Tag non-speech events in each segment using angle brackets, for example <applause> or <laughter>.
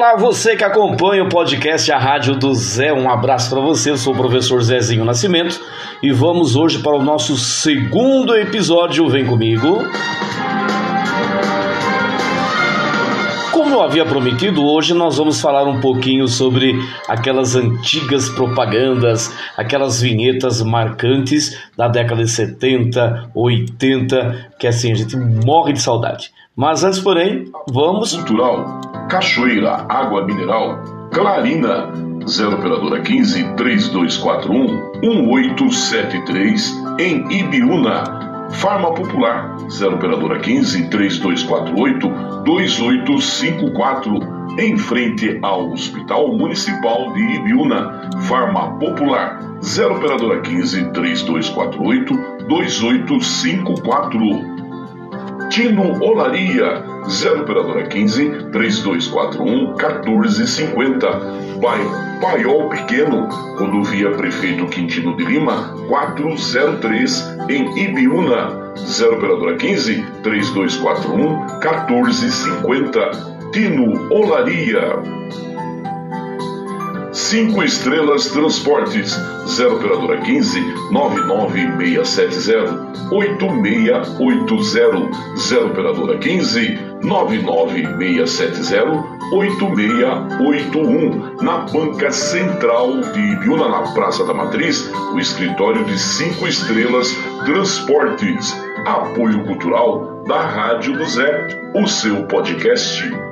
Olá, você que acompanha o podcast A Rádio do Zé. Um abraço para você. Eu sou o professor Zezinho Nascimento e vamos hoje para o nosso segundo episódio. Vem comigo. Como eu havia prometido, hoje nós vamos falar um pouquinho sobre aquelas antigas propagandas, aquelas vinhetas marcantes da década de 70, 80, que assim a gente morre de saudade. Mas antes, porém, vamos. Cultural, Cachoeira, Água Mineral, Clarina, 0 Operadora 15 3241 1873, em Ibiúna. Farma Popular, 0 Operadora 15 3248 2854, em frente ao Hospital Municipal de Ibiúna. Farma Popular, 0 Operadora 15 3248 2854. Tino Olaria, 0 Operadora 15 3241 1450. Bairro Paiol Pequeno, rodovia Prefeito Quintino de Lima 403 em Ibiúna. 0 Operadora 15 3241 1450. Tino Olaria. 5 Estrelas Transportes, 0 Operadora 15 99670 8680, 0 Operadora 15 99670 8681, na Banca Central de Ibiúna, na Praça da Matriz, o escritório de 5 Estrelas Transportes. Apoio Cultural da Rádio do Zé, o seu podcast.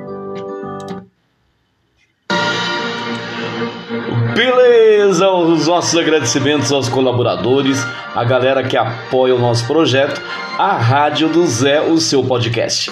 Os nossos agradecimentos aos colaboradores, a galera que apoia o nosso projeto, a Rádio do Zé, o seu podcast.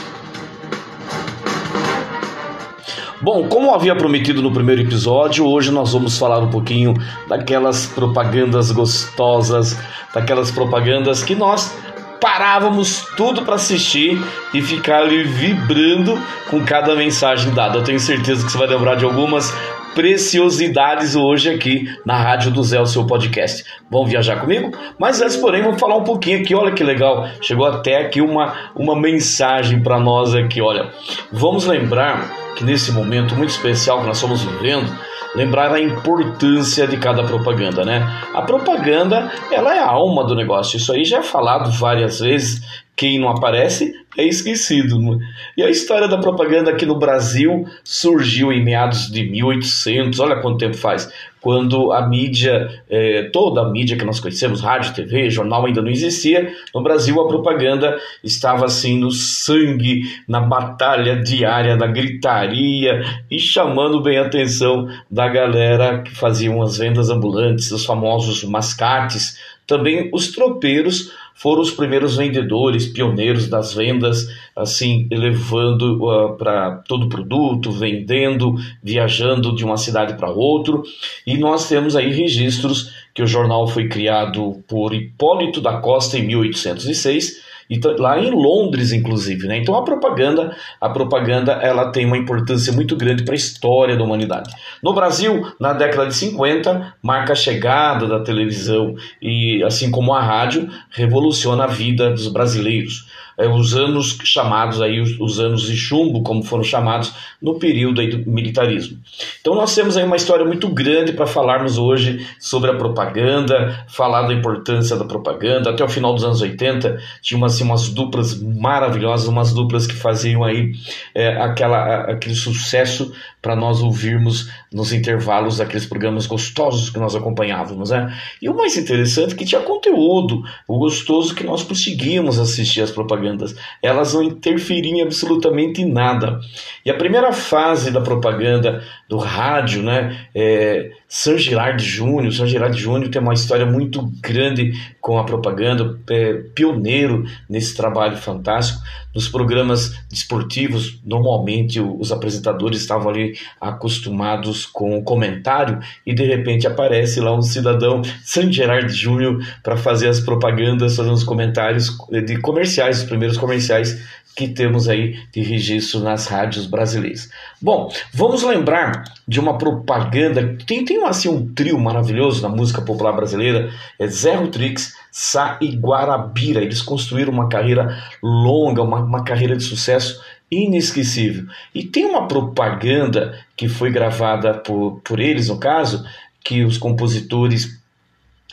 Bom, como havia prometido no primeiro episódio, hoje nós vamos falar um pouquinho daquelas propagandas gostosas, daquelas propagandas que nós parávamos tudo para assistir e ficar ali vibrando com cada mensagem dada. Eu tenho certeza que você vai lembrar de algumas preciosidades hoje aqui na Rádio do Zé, o seu podcast. Vão viajar comigo? Mas antes, porém, vamos falar um pouquinho aqui. Olha que legal, chegou até aqui uma, uma mensagem para nós aqui. Olha, vamos lembrar que nesse momento muito especial que nós estamos vivendo, lembrar a importância de cada propaganda, né? A propaganda, ela é a alma do negócio. Isso aí já é falado várias vezes. Quem não aparece é esquecido. E a história da propaganda aqui no Brasil surgiu em meados de 1800, olha quanto tempo faz, quando a mídia, eh, toda a mídia que nós conhecemos, rádio, TV, jornal ainda não existia, no Brasil a propaganda estava assim no sangue, na batalha diária, na gritaria e chamando bem a atenção da galera que faziam as vendas ambulantes, os famosos mascates, também os tropeiros foram os primeiros vendedores, pioneiros das vendas, assim, elevando uh, para todo produto, vendendo, viajando de uma cidade para outra. E nós temos aí registros que o jornal foi criado por Hipólito da Costa em 1806 e lá em Londres inclusive, né? Então a propaganda, a propaganda ela tem uma importância muito grande para a história da humanidade. No Brasil, na década de 50, marca a chegada da televisão e assim como a rádio revoluciona a vida dos brasileiros os anos chamados aí, os, os, anos de chumbo, como foram chamados no período aí do militarismo. Então nós temos aí uma história muito grande para falarmos hoje sobre a propaganda, falar da importância da propaganda. Até o final dos anos 80 tinha assim, umas duplas maravilhosas, umas duplas que faziam aí é, aquela, aquele sucesso para nós ouvirmos nos intervalos daqueles programas gostosos que nós acompanhávamos, né? E o mais interessante é que tinha conteúdo, o gostoso que nós conseguíamos assistir as propagandas. Elas não interferiam absolutamente em nada. E a primeira fase da propaganda do rádio, né? É, São Girard Júnior, São Girard Júnior tem uma história muito grande com a propaganda, é, pioneiro nesse trabalho fantástico. Nos programas desportivos, normalmente os apresentadores estavam ali acostumados com o comentário e de repente aparece lá um cidadão San Gerard Júnior para fazer as propagandas, fazer os comentários de comerciais, os primeiros comerciais que temos aí de registro nas rádios brasileiras. Bom, vamos lembrar de uma propaganda, tem, tem assim um trio maravilhoso na música popular brasileira, é Zé Rutrix, Sá e Guarabira. Eles construíram uma carreira longa, uma, uma carreira de sucesso inesquecível. E tem uma propaganda que foi gravada por, por eles, no caso, que os compositores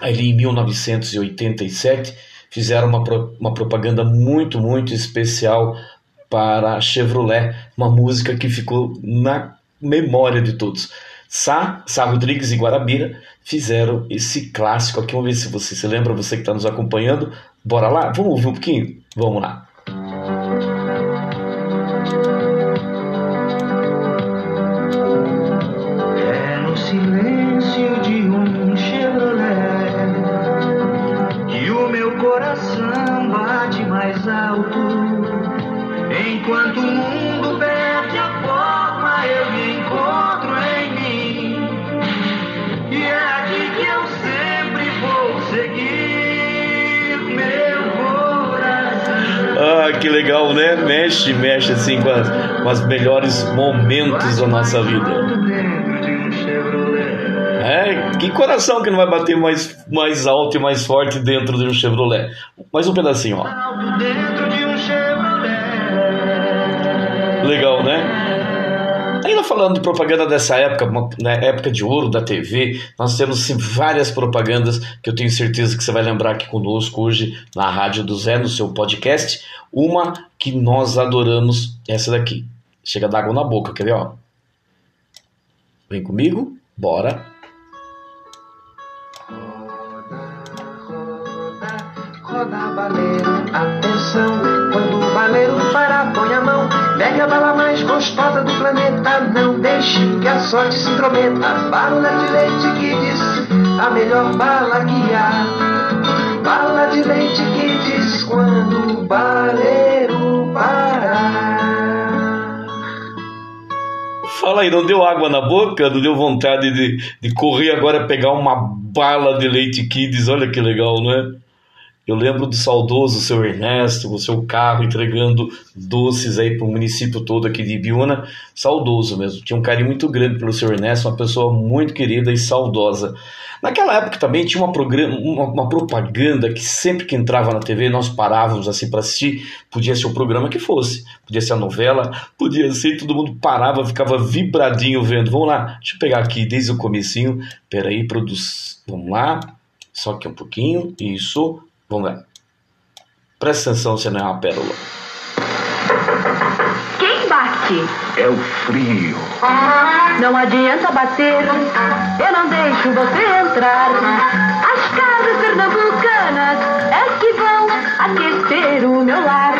ali em 1987 fizeram uma, uma propaganda muito, muito especial para Chevrolet, uma música que ficou na memória de todos. Sá, Sá Rodrigues e Guarabira fizeram esse clássico aqui. Vamos ver se você se lembra, você que está nos acompanhando. Bora lá? Vamos ouvir um pouquinho? Vamos lá. Enquanto o mundo perde a forma, eu me encontro em mim. E é aqui que eu sempre vou seguir meu coração. Ah, que legal, né? Mexe, mexe assim com, as, com os melhores momentos da nossa vida. É, que coração que não vai bater mais, mais alto e mais forte dentro de um Chevrolet. Mais um pedacinho, ó. Legal, né? Ainda falando de propaganda dessa época, na época de ouro da TV, nós temos sim, várias propagandas que eu tenho certeza que você vai lembrar aqui conosco hoje na Rádio do Zé, no seu podcast. Uma que nós adoramos, essa daqui. Chega d'água na boca, quer ver? Ó? Vem comigo, bora. Roda baleiro, atenção, quando pegue a bala mais gostosa do planeta, não deixe que a sorte se intrometa. Bala de leite diz, a melhor bala que há. Bala de leite diz quando o baleiro parar. Fala aí, não deu água na boca? Não deu vontade de, de correr agora pegar uma bala de leite kids? Olha que legal, não é? Eu lembro do saudoso seu Ernesto, o seu carro entregando doces aí para o município todo aqui de Ibiúna. Saudoso mesmo. Tinha um carinho muito grande pelo seu Ernesto, uma pessoa muito querida e saudosa. Naquela época também tinha uma, uma, uma propaganda que sempre que entrava na TV nós parávamos assim para assistir. Podia ser o programa que fosse, podia ser a novela, podia ser, todo mundo parava, ficava vibradinho vendo. Vamos lá, deixa eu pegar aqui desde o comecinho. Peraí, produz. Vamos lá. Só que um pouquinho. Isso. Vamos lá. Presta atenção se não é uma pérola. Quem bate? É o frio. Não adianta bater, eu não deixo você entrar. As casas pernambucanas é que vão aquecer o meu lar.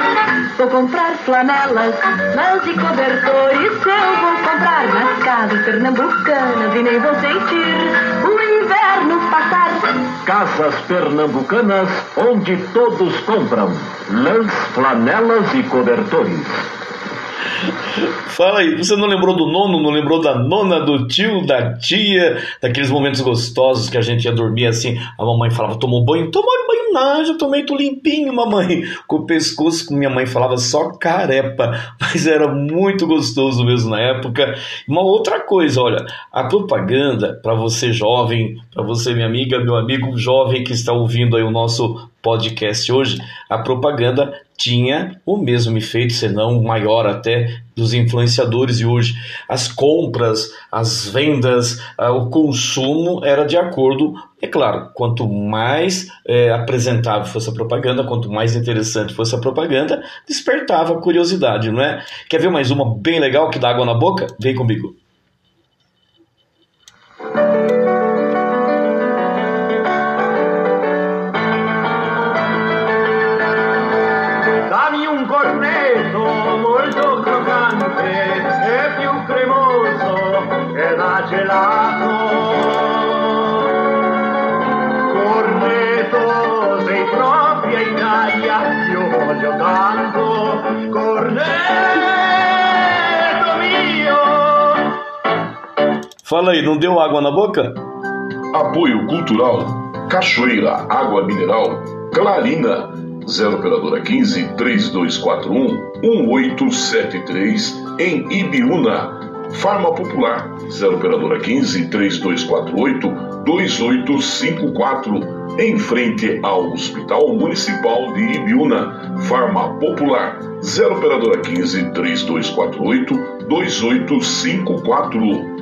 Vou comprar flanelas, lãs e cobertores. Eu vou comprar nas casas pernambucanas e nem vou sentir o inverno passar. Casas pernambucanas, onde todos compram lãs, flanelas e cobertores. Fala aí, você não lembrou do nono, não lembrou da nona, do tio, da tia, daqueles momentos gostosos que a gente ia dormir assim, a mamãe falava, tomou banho? Tomou banho nada, tomei tô limpinho, mamãe. Com o pescoço, como minha mãe falava, só carepa, <laughs> mas era muito gostoso mesmo na época. Uma outra coisa, olha, a propaganda para você jovem, para você minha amiga, meu amigo jovem que está ouvindo aí o nosso podcast hoje, a propaganda tinha o mesmo efeito, se não maior até, dos influenciadores e hoje as compras, as vendas, ah, o consumo era de acordo, é claro, quanto mais é, apresentável fosse a propaganda, quanto mais interessante fosse a propaganda, despertava curiosidade, não é? Quer ver mais uma bem legal que dá água na boca? Vem comigo. Fala aí, não deu água na boca? Apoio Cultural, Cachoeira, Água Mineral, Clarina, 0 operadora 15 3241 1873 em Ibiúna. Farma Popular, 0 operadora 15 3248 2854 em frente ao Hospital Municipal de Ibiúna. Farma Popular 0 operadora 15 3248 2854.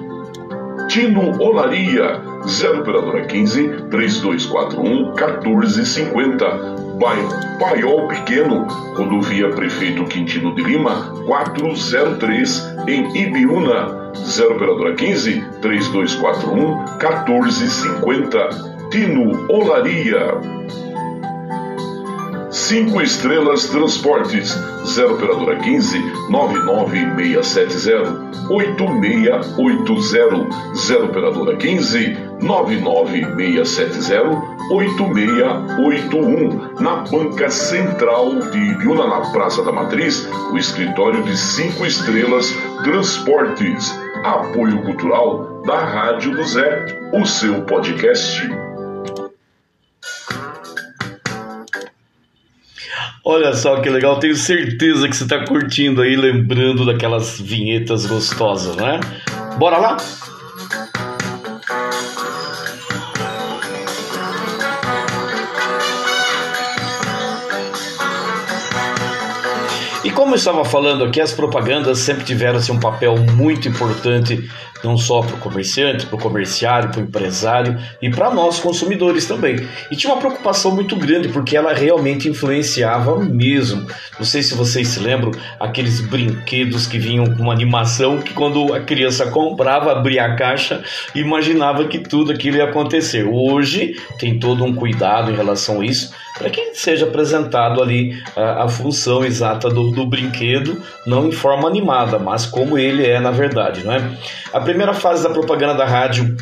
Tino Olaria 0 operadora 15 3241 1450. Bairro Paiol Pequeno, rodovia Prefeito Quintino de Lima 403 em Ibiúna. 0 operadora 15 3241 1450. Tino Olaria. Cinco Estrelas Transportes, 0 Operadora 15 99670 8680, 0 Operadora 15 99670 8681, na Banca Central de Ibiúna, na Praça da Matriz, o escritório de Cinco Estrelas Transportes. Apoio Cultural da Rádio do Zé, o seu podcast. Olha só que legal, tenho certeza que você está curtindo aí, lembrando daquelas vinhetas gostosas, né? Bora lá? Como eu estava falando aqui, as propagandas sempre tiveram assim, um papel muito importante não só para o comerciante, para o comerciário, para o empresário e para nós consumidores também. E tinha uma preocupação muito grande porque ela realmente influenciava mesmo. Não sei se vocês se lembram aqueles brinquedos que vinham com uma animação que quando a criança comprava, abria a caixa, imaginava que tudo aquilo ia acontecer. Hoje tem todo um cuidado em relação a isso para que seja apresentado ali a, a função exata do, do, brinquedo, não em forma animada, mas como ele é na verdade, não é? A primeira fase da propaganda da rádio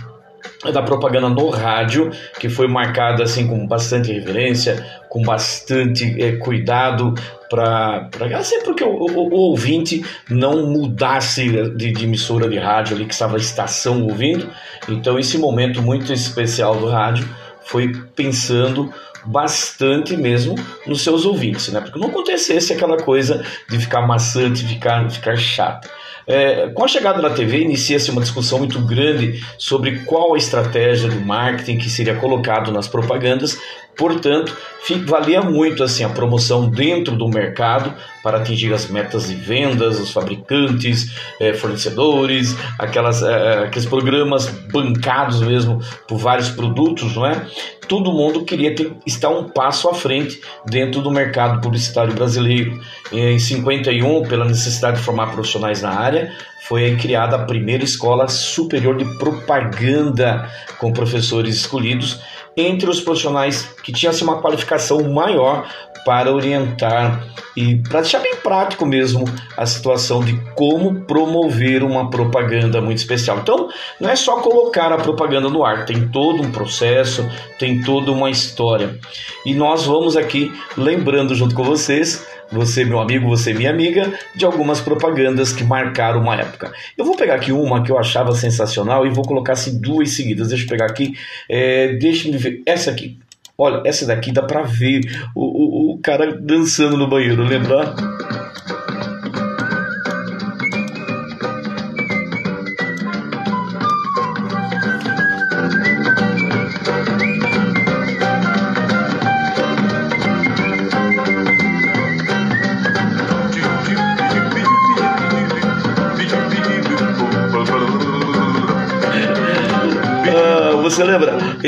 da propaganda no rádio, que foi marcada assim com bastante reverência, com bastante é, cuidado para assim porque o, o, o, ouvinte não mudasse de, de, emissora de rádio ali que estava a estação ouvindo. Então esse momento muito especial do rádio foi pensando bastante mesmo nos seus ouvintes, né? Porque não acontecesse aquela coisa de ficar maçante, ficar, ficar chato. É, com a chegada da TV, inicia-se uma discussão muito grande sobre qual a estratégia de marketing que seria colocado nas propagandas Portanto, valia muito assim a promoção dentro do mercado para atingir as metas de vendas, os fabricantes, eh, fornecedores, aquelas, eh, aqueles programas bancados mesmo por vários produtos, não é? Todo mundo queria ter, estar um passo à frente dentro do mercado publicitário brasileiro. Em 51, pela necessidade de formar profissionais na área, foi criada a primeira escola superior de propaganda com professores escolhidos entre os profissionais que tinham assim, uma qualificação maior para orientar e para deixar bem prático mesmo a situação de como promover uma propaganda muito especial. Então, não é só colocar a propaganda no ar, tem todo um processo, tem toda uma história. E nós vamos aqui lembrando junto com vocês você, meu amigo, você, minha amiga, de algumas propagandas que marcaram uma época. Eu vou pegar aqui uma que eu achava sensacional e vou colocar assim duas seguidas. Deixa eu pegar aqui, é, deixa me ver. Essa aqui, olha, essa daqui dá pra ver o, o, o cara dançando no banheiro, lembra?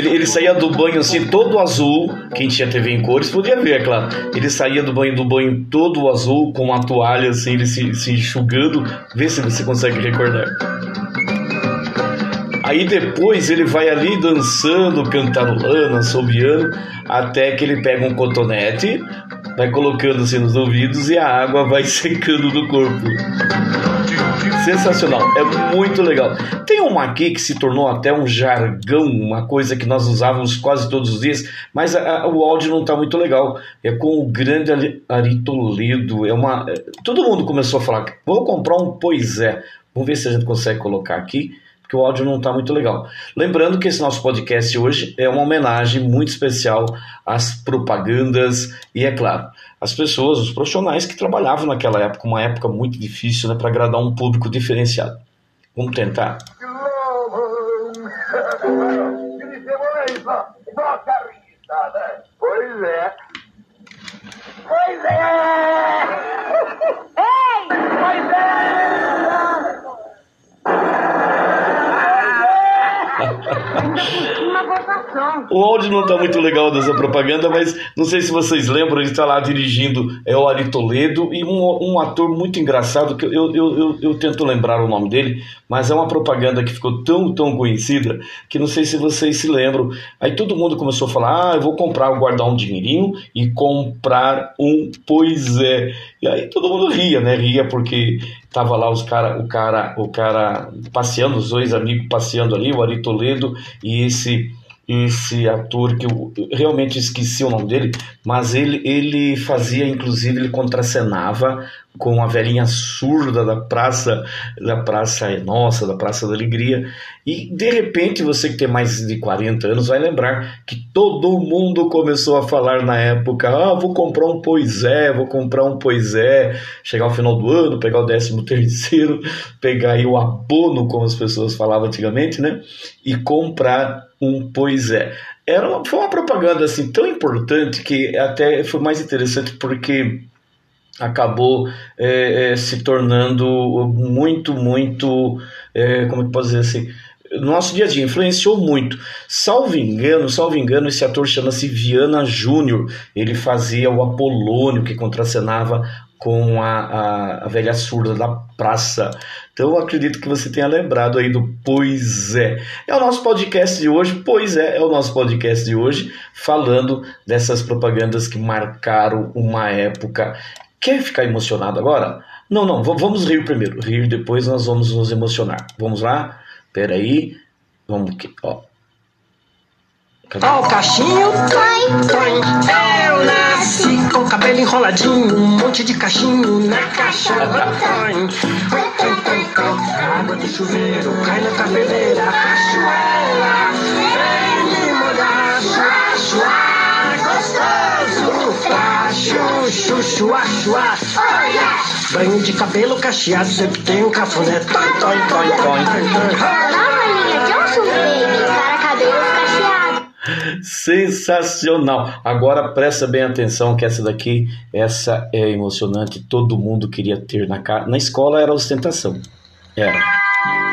Ele, ele saía do banho assim, todo azul. Quem tinha TV em cores podia ver, é claro. Ele saía do banho do banho todo azul, com uma toalha assim, ele se, se enxugando. Vê se você consegue recordar. Aí depois ele vai ali dançando, cantarolando, assobiando, até que ele pega um cotonete, vai colocando assim nos ouvidos e a água vai <laughs> secando do corpo. Sensacional, é muito legal. Tem uma aqui que se tornou até um jargão, uma coisa que nós usávamos quase todos os dias, mas a, a, o áudio não está muito legal. É com o grande Ari Toledo. É uma, é, todo mundo começou a falar: vou comprar um Pois é. Vamos ver se a gente consegue colocar aqui que o áudio não está muito legal. Lembrando que esse nosso podcast hoje é uma homenagem muito especial às propagandas e, é claro, as pessoas, os profissionais que trabalhavam naquela época, uma época muito difícil né, para agradar um público diferenciado. Vamos tentar. Pois é. Pois é! O áudio não tá muito legal dessa propaganda, mas não sei se vocês lembram, ele está lá dirigindo é o Ari Toledo e um, um ator muito engraçado, que eu, eu, eu, eu, tento lembrar o nome dele, mas é uma propaganda que ficou tão, tão conhecida que não sei se vocês se lembram. Aí todo mundo começou a falar: ah, eu vou comprar, guardar um dinheirinho e comprar um Pois é. E aí todo mundo ria, né? Ria porque tava lá os cara, o cara, o cara passeando, os dois amigos passeando ali, o Ari Toledo e esse esse ator que eu realmente esqueci o nome dele, mas ele, ele fazia, inclusive, ele contracenava com a velhinha surda da praça, da praça nossa, da Praça da Alegria. E de repente, você que tem mais de 40 anos vai lembrar que todo mundo começou a falar na época: ah, vou comprar um poisé, vou comprar um poisé, chegar ao final do ano, pegar o décimo <laughs> terceiro, pegar aí o abono, como as pessoas falavam antigamente, né? E comprar um pois é. Era uma, foi uma propaganda assim tão importante que até foi mais interessante porque acabou é, é, se tornando muito, muito, é, como que posso dizer assim, no nosso dia a dia, influenciou muito. Salvo engano, salvo engano, esse ator chama-se Viana Júnior. Ele fazia o Apolônio, que contracenava com a, a, a, velha surda da praça. Então eu acredito que você tenha lembrado aí do Pois é. É o nosso podcast de hoje, Pois é, é o nosso podcast de hoje, falando dessas propagandas que marcaram uma época. Quer ficar emocionado agora? Não, não, vamos rir primeiro. Rir depois nós vamos nos emocionar. Vamos lá? Peraí. Vamos aqui, ó. Ó o cachinho, toim, toim. Eu nasci com cabelo enroladinho, um monte de cachinho na caixa. Toim, toim, toim. Água do chuveiro cai na cabeleira. Cachoeira, vem me molhar. Gostoso. Cachu, chu, chua, chua. Banho de cabelo cacheado, sempre tem um cafuné. Toim, toim, toim. Nova linha Johnson Baby para cabelos cacheados. Sensacional! Agora presta bem atenção que essa daqui, essa é emocionante. Todo mundo queria ter na cara. Na escola era ostentação. Era.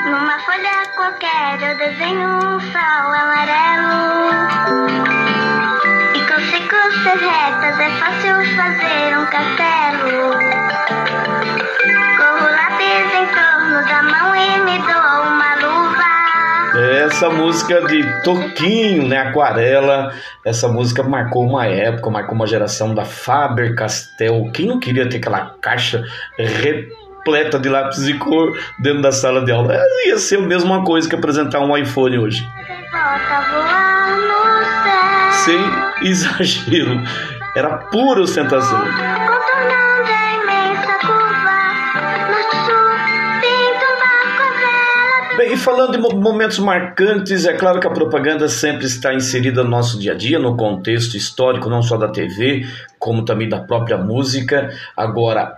Numa folha qualquer eu desenho um sol amarelo. Retas é fácil fazer um castelo. Corro lápis em torno da mão e me dou uma luva. Essa música de Toquinho, né? Aquarela. Essa música marcou uma época, marcou uma geração da Faber Castell. Quem não queria ter aquela caixa repleta de lápis de cor dentro da sala de aula? Ia ser a mesma coisa que apresentar um iPhone hoje. Sem <laughs> exagero. Era pura ostentação. Bem, e falando de mo- momentos marcantes, é claro que a propaganda sempre está inserida no nosso dia a dia, no contexto histórico, não só da TV, como também da própria música. Agora,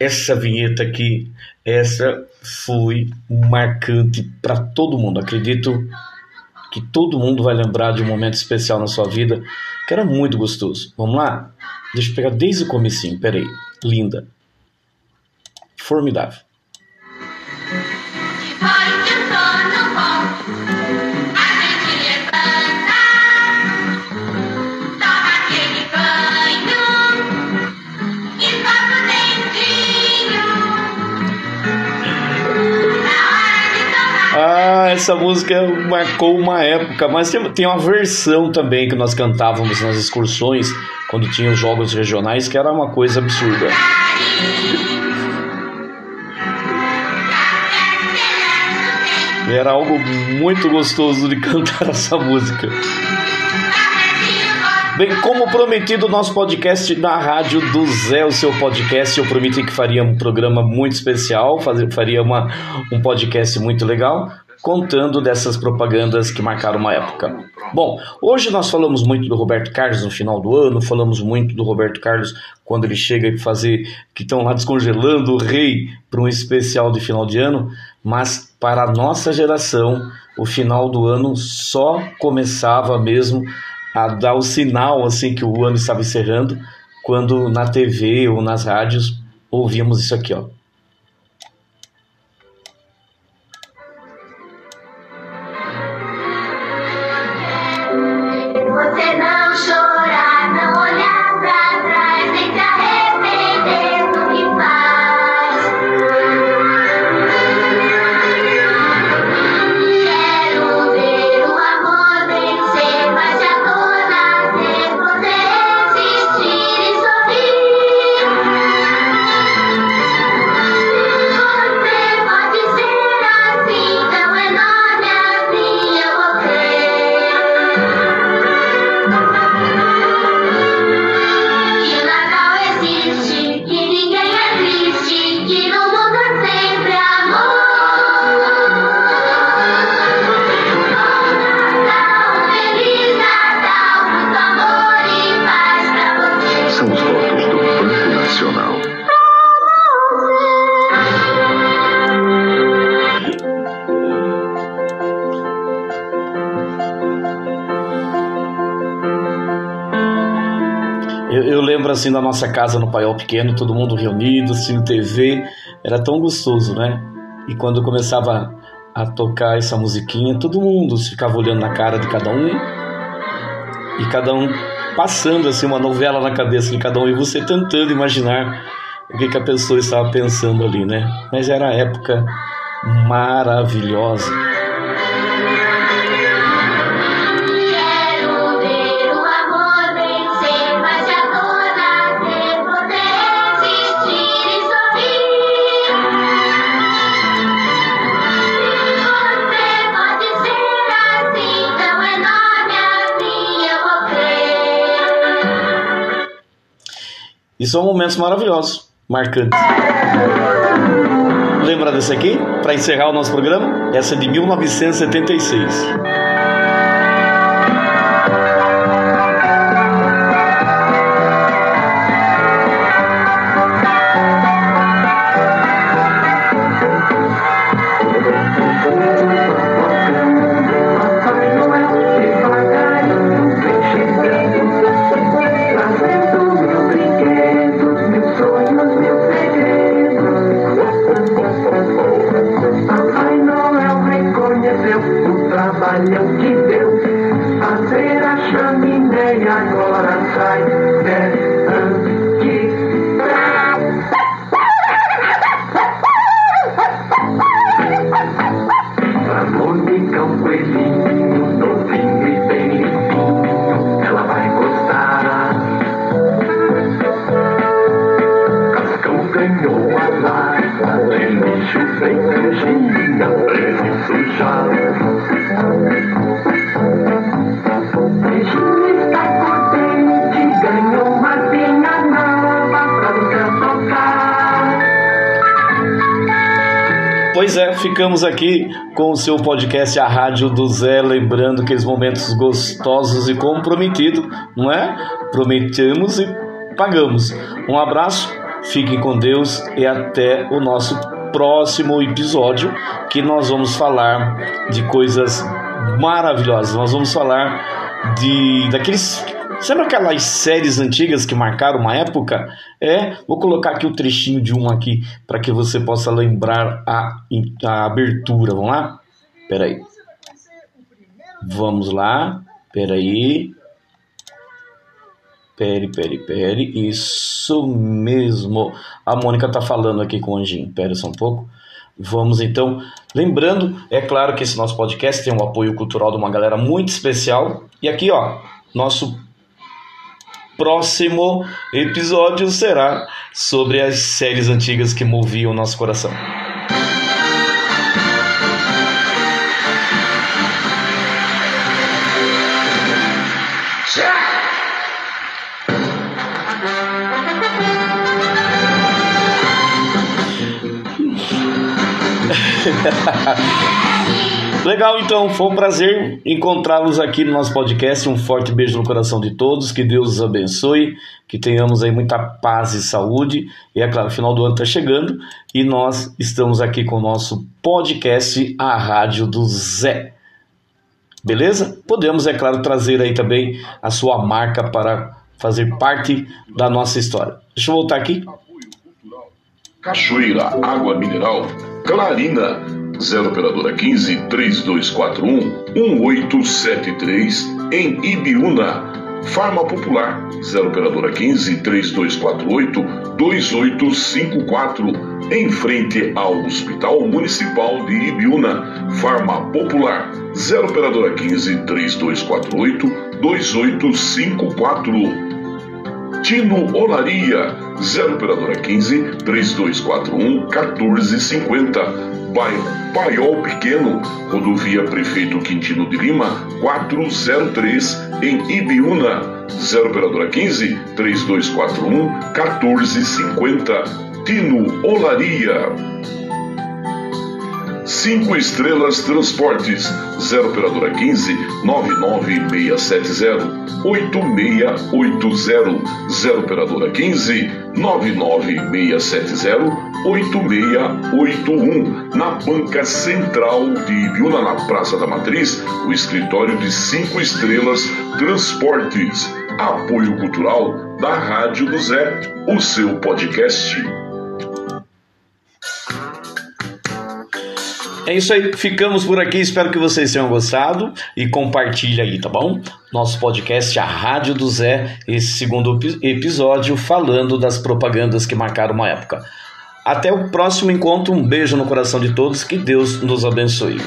essa vinheta aqui, essa foi marcante para todo mundo. Acredito que todo mundo vai lembrar de um momento especial na sua vida, que era muito gostoso. Vamos lá? Deixa eu pegar desde o comecinho, peraí. Linda. Formidável. Depois essa música marcou uma época, mas tem, tem uma versão também que nós cantávamos nas excursões, quando tinha os jogos regionais, que era uma coisa absurda. Era algo muito gostoso de <laughs> cantar essa música. Bem, como prometido, nosso podcast na Rádio do Zé, o seu podcast, eu prometi que faria um programa muito especial, fazer, faria uma, um podcast muito legal, contando dessas propagandas que marcaram uma época. Bom, hoje nós falamos muito do Roberto Carlos no final do ano, falamos muito do Roberto Carlos quando ele chega e fazer, que estão lá descongelando o rei para um especial de final de ano, mas para a nossa geração, o final do ano só começava mesmo a dar o sinal assim que o ano estava encerrando, quando na TV ou nas rádios ouvíamos isso aqui, ó. Lembro assim da nossa casa no Paiol Pequeno, todo mundo reunido, assistindo TV, era tão gostoso, né? E quando começava a tocar essa musiquinha, todo mundo ficava olhando na cara de cada um e cada um passando assim uma novela na cabeça de cada um e você tentando imaginar o que, que a pessoa estava pensando ali, né? Mas era a época maravilhosa. E são momentos maravilhosos, marcantes. Lembra desse aqui? Para encerrar o nosso programa? Essa é de 1976. Ficamos aqui com o seu podcast A Rádio do Zé, lembrando aqueles momentos gostosos e comprometidos, não é? Prometemos e pagamos. Um abraço, fiquem com Deus e até o nosso próximo episódio, que nós vamos falar de coisas maravilhosas. Nós vamos falar de daqueles Sabe aquelas séries antigas que marcaram uma época? É, vou colocar aqui o trechinho de um aqui para que você possa lembrar a, a abertura. Vamos lá? Peraí. Vamos lá. Peraí. Pere, pere, pere. Isso mesmo. A Mônica tá falando aqui com o Anjinho. Pera só um pouco. Vamos então. Lembrando, é claro que esse nosso podcast tem um apoio cultural de uma galera muito especial. E aqui, ó, nosso próximo episódio será sobre as séries antigas que moviam nosso coração. <laughs> Legal, então, foi um prazer encontrá-los aqui no nosso podcast. Um forte beijo no coração de todos, que Deus os abençoe, que tenhamos aí muita paz e saúde. E é claro, o final do ano está chegando e nós estamos aqui com o nosso podcast, a Rádio do Zé. Beleza? Podemos, é claro, trazer aí também a sua marca para fazer parte da nossa história. Deixa eu voltar aqui. Cachoeira, água mineral, Clarina, 0 operadora 15 3241 1873 em Ibiúna. Farma Popular, 0 operadora 15 3248 2854, em frente ao Hospital Municipal de Ibiúna. Farma Popular, 0 operadora 15 3248 2854. Tino Olaria, 0 operadora 15 3241 1450. Paiol Pequeno, rodovia Prefeito Quintino de Lima, 403, em Ibiúna, 0 operadora 15 3241 1450. Tino Olaria. 5 Estrelas Transportes, 0 operadora 15 99670 8680, 0 operadora 15 99670 8681, na banca central de Ibiúna, na Praça da Matriz, o escritório de 5 Estrelas Transportes. Apoio Cultural da Rádio do Zé, o seu podcast. É isso aí, ficamos por aqui. Espero que vocês tenham gostado e compartilhe aí, tá bom? Nosso podcast, a Rádio do Zé, esse segundo episódio falando das propagandas que marcaram uma época. Até o próximo encontro, um beijo no coração de todos, que Deus nos abençoe.